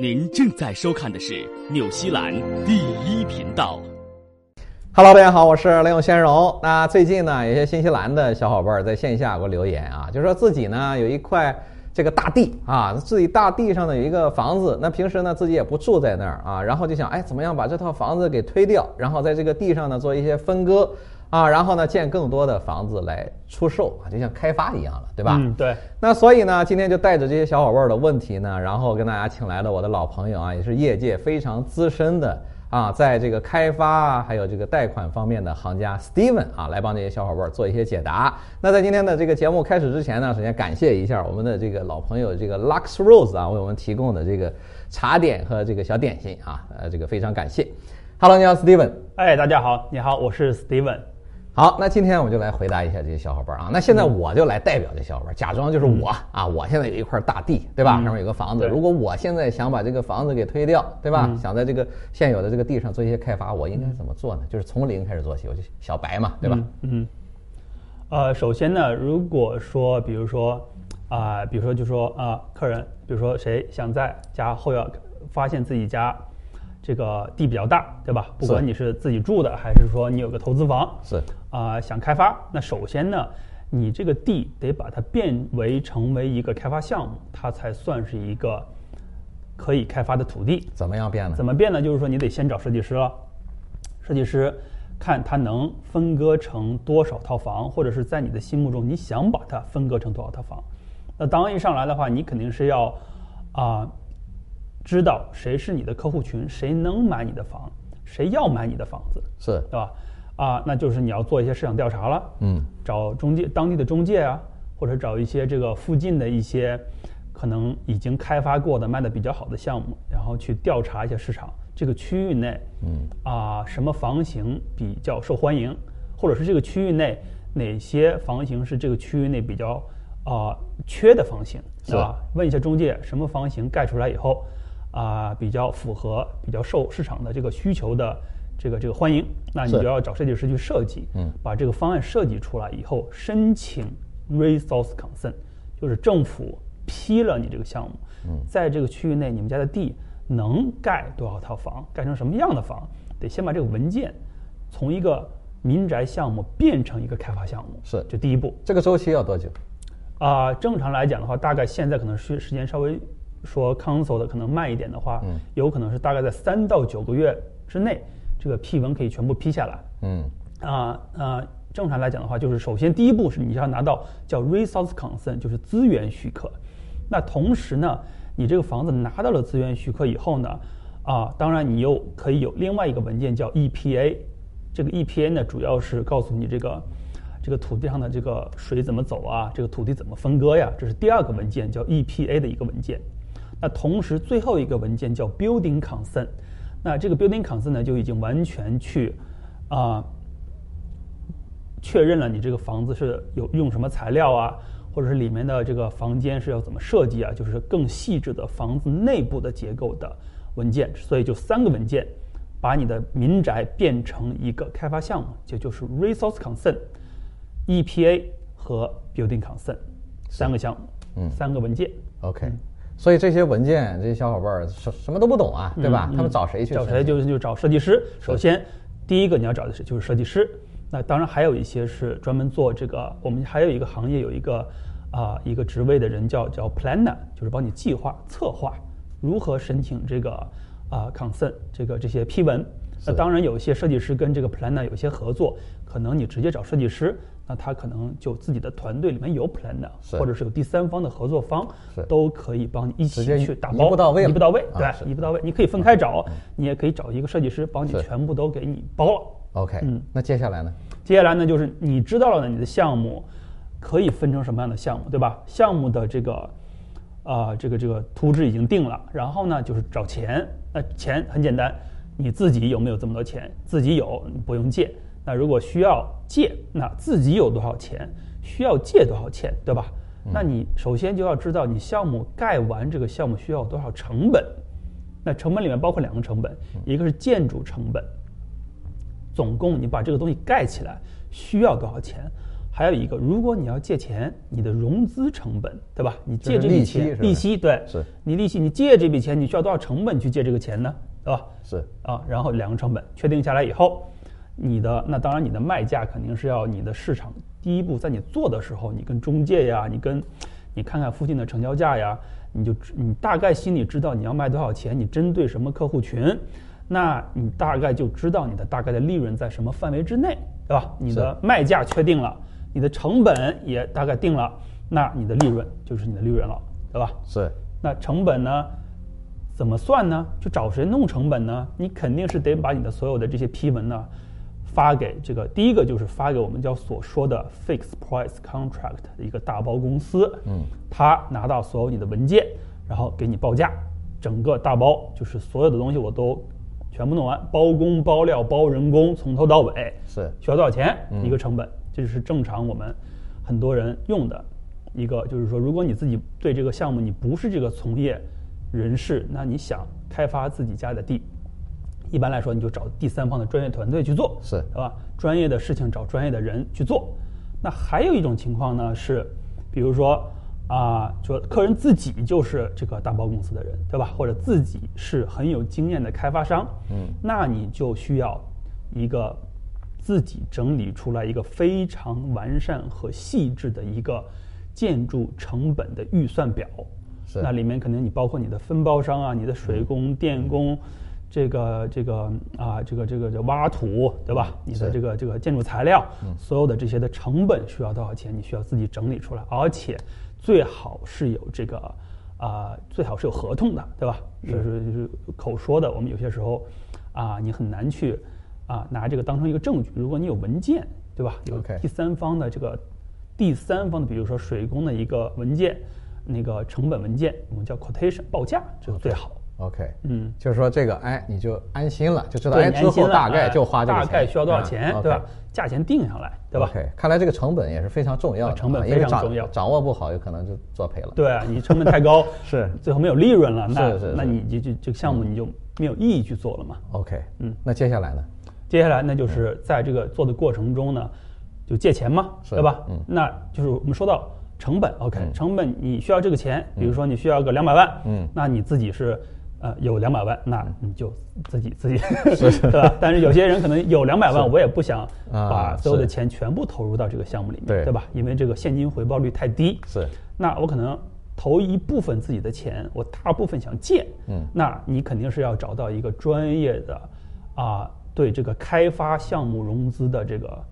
您正在收看的是纽西兰第一频道。Hello，大家好，我是雷永先荣。那最近呢，有些新西兰的小伙伴在线下给我留言啊，就说自己呢有一块这个大地啊，自己大地上呢有一个房子，那平时呢自己也不住在那儿啊，然后就想，哎，怎么样把这套房子给推掉，然后在这个地上呢做一些分割啊，然后呢建更多的房子来出售啊，就像开发一样了，对吧？嗯，对，那所以呢，今天就带着这些小伙伴的问题呢，然后跟大家请来了我的老朋友啊，也是业界非常资深的啊，在这个开发啊，还有这个贷款方面的行家 Steven 啊，来帮这些小伙伴做一些解答。那在今天的这个节目开始之前呢，首先感谢一下我们的这个老朋友这个 Lux Rose 啊，为我们提供的这个茶点和这个小点心啊，呃，这个非常感谢。Hello，你好，Steven。哎，大家好，你好，我是 Steven。好，那今天我就来回答一下这些小伙伴啊。那现在我就来代表这小伙伴，假装就是我啊。我现在有一块大地，对吧？上面有个房子。如果我现在想把这个房子给推掉，对吧？想在这个现有的这个地上做一些开发，我应该怎么做呢？就是从零开始做起，我就小白嘛，对吧？嗯，呃，首先呢，如果说，比如说，啊、比如说就说啊、客人，比如说谁想在家后院发现自己家这个地比较大，对吧？不管你是自己住的，还是说你有个投资房，是啊、想开发，那首先呢，你这个地得把它变为成为一个开发项目，它才算是一个可以开发的土地。怎么样变呢？怎么变呢？就是说你得先找设计师了，设计师看他能分割成多少套房，或者是在你的心目中你想把它分割成多少套房。那当然一上来的话，你肯定是要啊、知道谁是你的客户群，谁能买你的房，谁要买你的房子，是对吧？啊，那就是你要做一些市场调查了，嗯，找中介当地的中介啊，或者找一些这个附近的一些可能已经开发过的卖的比较好的项目，然后去调查一下市场这个区域内，嗯啊什么房型比较受欢迎，或者是这个区域内哪些房型是这个区域内比较啊缺的房型，对吧？问一下中介什么房型盖出来以后啊比较符合比较受市场的这个需求的这个这个欢迎，那你就要找设计师去设计，嗯把这个方案设计出来以后，申请 resource consent，就是政府批了你这个项目，嗯在这个区域内你们家的地能盖多少套房，盖成什么样的房，得先把这个文件从一个民宅项目变成一个开发项目，是这第一步。这个周期要多久？啊、正常来讲的话，大概现在可能是时间稍微说 console 的可能慢一点的话，嗯有可能是大概在三到九个月之内，这个批文可以全部批下来。嗯啊啊、正常来讲的话，就是首先第一步是你要拿到叫 resource consent，就是资源许可。那同时呢，你这个房子拿到了资源许可以后呢，啊，当然你又可以有另外一个文件叫 EPA。这个 EPA 呢，主要是告诉你这个这个土地上的这个水怎么走啊，这个土地怎么分割呀，这是第二个文件叫 EPA 的一个文件。那同时最后一个文件叫 Building Consent。那这个 Building Consent 呢，就已经完全去啊、确认了你这个房子是有用什么材料啊，或者是里面的这个房间是要怎么设计啊，就是更细致的房子内部的结构的文件。所以就三个文件，把你的民宅变成一个开发项目，也就是 Resource Consent、EPA 和 Building Consent 三个项目，嗯三个文件。，OK。所以这些文件，这些小伙伴儿什什么都不懂啊，对吧？嗯他们找谁去找？谁就是就找设计师。首先，第一个你要找的是就是设计师。那当然还有一些是专门做这个，我们还有一个行业有一个啊、一个职位的人叫叫 planner，就是帮你计划策划如何申请这个啊、consent 这个这些批文。那当然有一些设计师跟这个 planner 有一些合作，可能你直接找设计师，那他可能就自己的团队里面有 planner，或者是有第三方的合作方，都可以帮你一起去打包，步到位一步到位，啊对，一步到位。你可以分开找，你也可以找一个设计师帮你全部都给你包了。OK，嗯那接下来呢？接下来呢，就是你知道了你的项目可以分成什么样的项目，对吧？项目的这个啊、这个这个图纸已经定了，然后呢就是找钱。那钱很简单，你自己有没有这么多钱？自己有，你不用借。那如果需要借，那自己有多少钱？需要借多少钱，对吧？那你首先就要知道你项目盖完这个项目需要多少成本。那成本里面包括两个成本，一个是建筑成本，总共你把这个东西盖起来需要多少钱？还有一个，如果你要借钱，你的融资成本，对吧？你借这笔钱，利息利息对，是你利息，你借这笔钱，你需要多少成本去借这个钱呢？对吧？是啊，然后两个成本确定下来以后，你的那当然你的卖价肯定是要你的市场第一步，在你做的时候，你跟中介呀，你跟你看看附近的成交价呀，你就知你大概心里知道你要卖多少钱，你针对什么客户群，那你大概就知道你的大概的利润在什么范围之内，对吧？你的卖价确定了，你的成本也大概定了，那你的利润就是你的利润了，对吧？是那成本呢？怎么算呢？就找谁弄成本呢？你肯定是得把你的所有的这些批文呢，发给这个第一个就是发给我们叫所说的 fixed price contract 的一个大包公司，嗯，他拿到所有你的文件，然后给你报价，整个大包就是所有的东西我都全部弄完，包工包料包人工，从头到尾，是需要多少钱？嗯一个成本，这就是正常我们很多人用的一个，就是说，如果你自己对这个项目你不是这个从业人士，那你想开发自己家的地，一般来说你就找第三方的专业团队去做，是对吧？专业的事情找专业的人去做。那还有一种情况呢是，比如说啊，说客人自己就是这个大包公司的人，对吧？或者自己是很有经验的开发商，嗯那你就需要一个自己整理出来一个非常完善和细致的一个建筑成本的预算表。是那里面可能你包括你的分包商啊，你的水工、电工，这个这个啊，这个这个这挖土，对吧？你的这个这个建筑材料，所有的这些的成本需要多少钱，你需要自己整理出来，而且最好是有这个啊、最好是有合同的，对吧？就是就是口说的，我们有些时候啊，你很难去啊拿这个当成一个证据。如果你有文件，对吧？有第三方的这个第三方的，比如说水工的一个文件，那个成本文件，我们叫 quotation 报价，这个最好。OK，嗯，就是说这个哎你就安心了，就知道，哎之后大概哎就花这个钱，大概需要多少啊钱，对吧？价钱定下来，对吧？OK，看来这个成本也是非常重要成本非常重要掌握不好有可能就作赔了。对啊，你成本太高，是最后没有利润了，那那你就就这个项目你就没有意义去做了嘛。OK，嗯那接下来呢？接下来呢，就是在这个做的过程中呢，就借钱嘛，对吧？嗯那就是我们说到成本，OK，、嗯成本你需要这个钱，比如说你需要个两百万，嗯那你自己是呃有两百万，那你就自己自己对吧？但是有些人可能有两百万，我也不想啊把所有的钱全部投入到这个项目里面，对。对吧？因为这个现金回报率太低，是。那我可能投一部分自己的钱，我大部分想借，嗯。那你肯定是要找到一个专业的啊，对这个开发项目融资的这个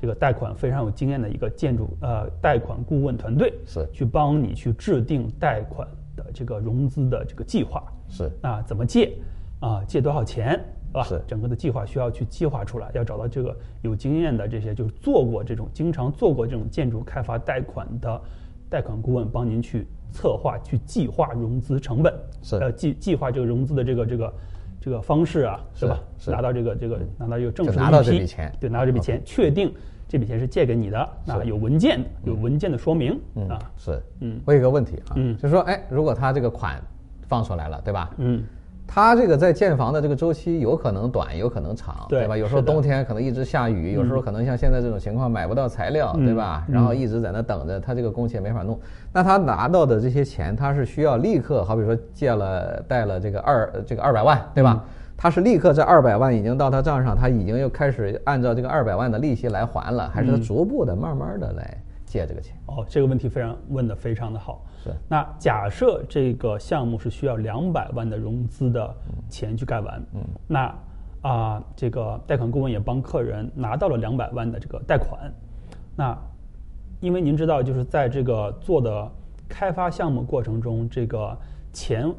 这个贷款非常有经验的一个建筑呃贷款顾问团队，是。去帮你去制定贷款的这个融资的这个计划，是。啊，怎么借？啊，借多少钱，是吧？是。整个的计划需要去计划出来，要找到这个有经验的这些，就是做过这种经常做过这种建筑开发贷款的贷款顾问，帮您去策划、去计划融资成本，是。呃计计划这个融资的这个这个这个方式啊，是对吧？是拿到这个这个拿到这个正式的就拿到这笔钱。对，拿到这笔钱，确定这笔钱是借给你的，啊有文件，有文件的说明嗯啊，是。嗯。我有个问题啊，嗯。就是说哎，如果他这个款放出来了，对吧？嗯，它这个在建房的这个周期有可能短，有可能长，对吧？有时候冬天可能一直下雨，有时候可能像现在这种情况买不到材料，嗯对吧？然后一直在那等着，他这个工期也没法弄。那他拿到的这些钱，他是需要立刻，好比说借了贷了这个二这个二百万，对吧？他是立刻这二百万已经到他账上，他已经又开始按照这个二百万的利息来还了，还是他逐步的、慢慢的来借这个钱？哦，这个问题非常问的非常的好。是那假设这个项目是需要两百万的融资的钱去盖完，嗯，那啊、这个贷款顾问也帮客人拿到了两百万的这个贷款，那因为您知道，就是在这个做的开发项目过程中，这个钱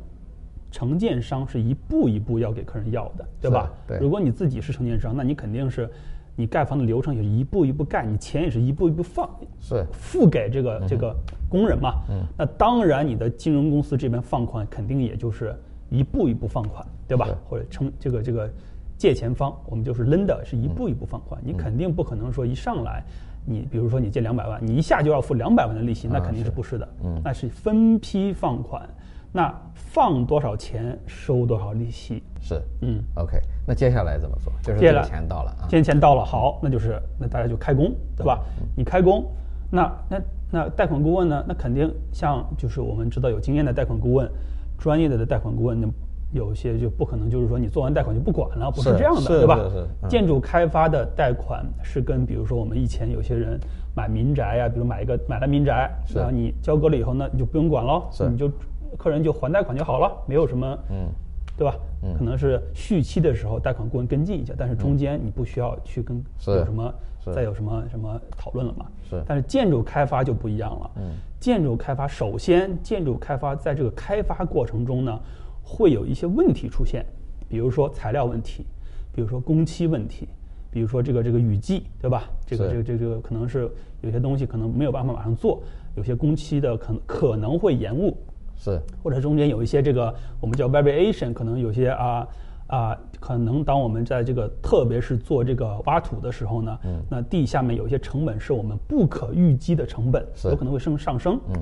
承建商是一步一步要给客人要的，对吧？对。如果你自己是承建商，那你肯定是你盖房的流程也是一步一步盖，你钱也是一步一步放，是。付给这个这个工人嘛。嗯。那当然，你的金融公司这边放款肯定也就是一步一步放款，对吧？或者称这个这个借钱方，我们就是 lender 是一步一步放款，嗯。你肯定不可能说一上来。你比如说你借两百万，你一下就要付两百万的利息，那啊肯定是是。不是的，嗯。那是分批放款，那放多少钱收多少利息。是，嗯，OK，那接下来怎么做？就是这个接下来钱到了啊，现在钱到了，好，那就是那大家就开工，对吧？你开工，那那那贷款顾问呢？那肯定像就是我们知道有经验的贷款顾问，专业的的贷款顾问，那有些就不可能就是说你做完贷款就不管了，不是是这样的，对吧是是嗯？建筑开发的贷款是跟比如说我们以前有些人买民宅呀、比如买一个买了民宅，是然后你交割了以后呢，你就不用管了，你就客人就还贷款就好了，没有什么嗯对吧？嗯可能是续期的时候贷款顾问跟进一下，但是中间你不需要去跟有什么再有什么什么讨论了嘛？是但是建筑开发就不一样了。嗯，建筑开发首先，建筑开发在这个开发过程中呢，会有一些问题出现，比如说材料问题，比如说工期问题，比如说这个这个雨季，对吧？这个这个这个这个可能是有些东西可能没有办法马上做，有些工期的可能可能会延误，是或者中间有一些这个我们叫 variation，可能有些啊啊，可能当我们在这个特别是做这个挖土的时候呢，嗯那地下面有一些成本是我们不可预计的成本，是有可能会升上升。嗯，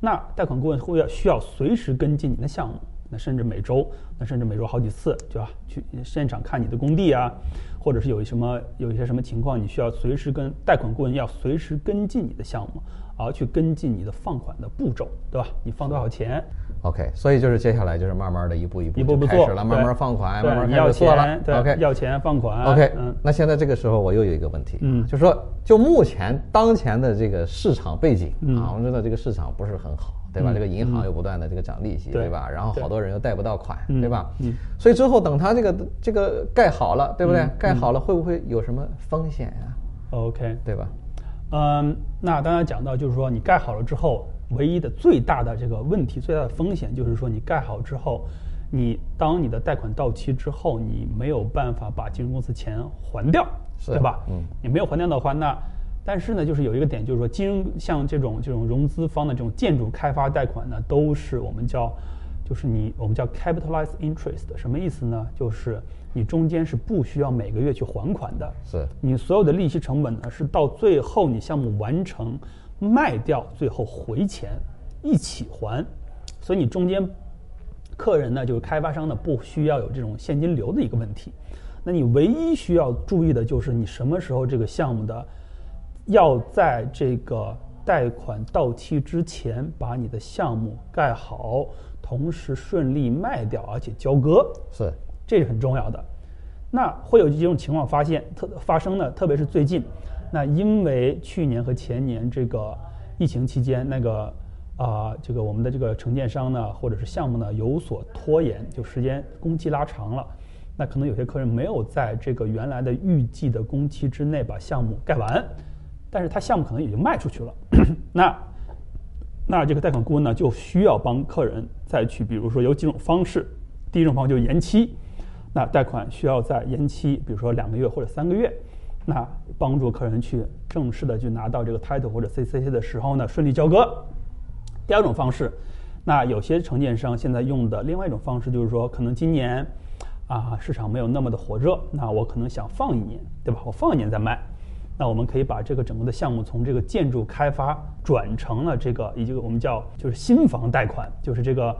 那贷款顾问会要需要随时跟进你的项目，那甚至每周，那甚至每周好几次，对吧？去现场看你的工地啊，或者是有什么有一些什么情况，你需要随时跟贷款顾问要随时跟进你的项目，而去跟进你的放款的步骤，对吧？你放多少钱？OK，所以就是接下来就是慢慢的一步一步一步步开始了，慢慢放款，慢慢开始做了 OK，要钱放款。OK，嗯，那现在这个时候我又有一个问题，嗯就说就目前当前的这个市场背景嗯啊，我们知道这个市场不是很好，对吧？嗯这个银行又不断的这个涨利息，对对吧？然后好多人又贷不到款，嗯对吧？嗯所以之后等它这个这个盖好了，对不对嗯？盖好了会不会有什么风险呀？OK，对吧？嗯，那刚才讲到，就是说你盖好了之后，唯一的最大的这个问题、最大的风险，就是说你盖好之后，你当你的贷款到期之后，你没有办法把金融公司钱还掉，是对吧？嗯你没有还掉的话，那但是呢，就是有一个点，就是说金融像这种这种融资方的这种建筑开发贷款呢，都是我们叫就是你我们叫 capitalized interest，什么意思呢？就是你中间是不需要每个月去还款的，是你所有的利息成本呢，是到最后你项目完成卖掉，最后回钱一起还，所以你中间客人呢，就是开发商呢，不需要有这种现金流的一个问题。那你唯一需要注意的就是你什么时候这个项目的要在这个贷款到期之前把你的项目盖好，同时顺利卖掉，而且交割。是这是很重要的。那会有这种情况发现特发生呢？特别是最近，那因为去年和前年这个疫情期间，那个啊、这个我们的这个承建商呢，或者是项目呢有所拖延，就时间工期拉长了。那可能有些客人没有在这个原来的预计的工期之内把项目盖完，但是他项目可能已经卖出去了。那那这个贷款顾问呢，就需要帮客人再去，比如说有几种方式。第一种方法就是延期，那贷款需要在延期，比如说两个月或者三个月，那帮助客人去正式的去拿到这个 title 或者 CCC 的时候呢，顺利交割。第二种方式，那有些承建商现在用的另外一种方式就是说，可能今年啊市场没有那么的火热，那我可能想放一年，对吧？我放一年再卖。那我们可以把这个整个的项目从这个建筑开发转成了这个，以这个我们叫就是新房贷款，就是这个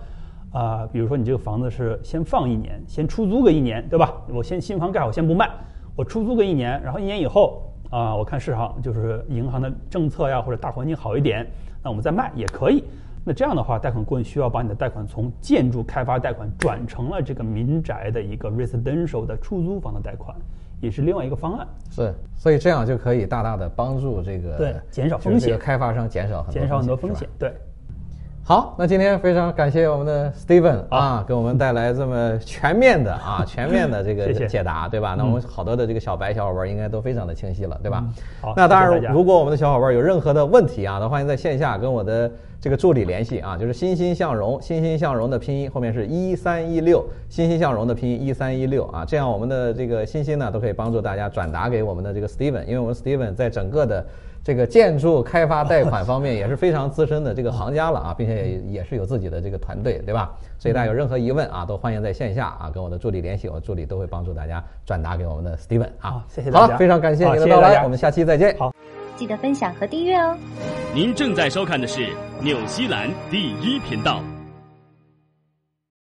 啊、比如说你这个房子是先放一年，先出租个一年，对吧？我先新房盖好，先不卖，我出租个一年，然后一年以后啊、我看市场就是银行的政策呀或者大环境好一点，那我们再卖也可以。那这样的话，贷款顾问需要把你的贷款从建筑开发贷款转成了这个民宅的一个 residential 的出租房的贷款，也是另外一个方案。是，所以这样就可以大大的帮助这个对减少风险这个开发商减少很多减少很多风险。对，好，那今天非常感谢我们的 Steven 啊，给我们带来这么全面的啊，全面的这个解答，对吧？那我们好多的这个小白小伙伴应该都非常的清晰了，对吧？好那当然如果我们的小伙伴有任何的问题啊，那欢迎在线下跟我的这个助理联系啊，就是欣欣向荣，欣欣向荣的拼音后面是一三一六，欣欣向荣的拼音一三一六啊，这样我们的这个欣欣呢都可以帮助大家转达给我们的这个 Steven，因为我们 Steven 在整个的这个建筑开发贷款方面也是非常资深的这个行家了啊，并且也也是有自己的这个团队，对吧？所以大家有任何疑问啊，都欢迎在线下啊跟我的助理联系，我助理都会帮助大家转达给我们的 Steven 啊好。谢谢大家好了，非常感谢好你的到来，谢谢我们下期再见。好。记得分享和订阅哦。您正在收看的是纽西兰第一频道。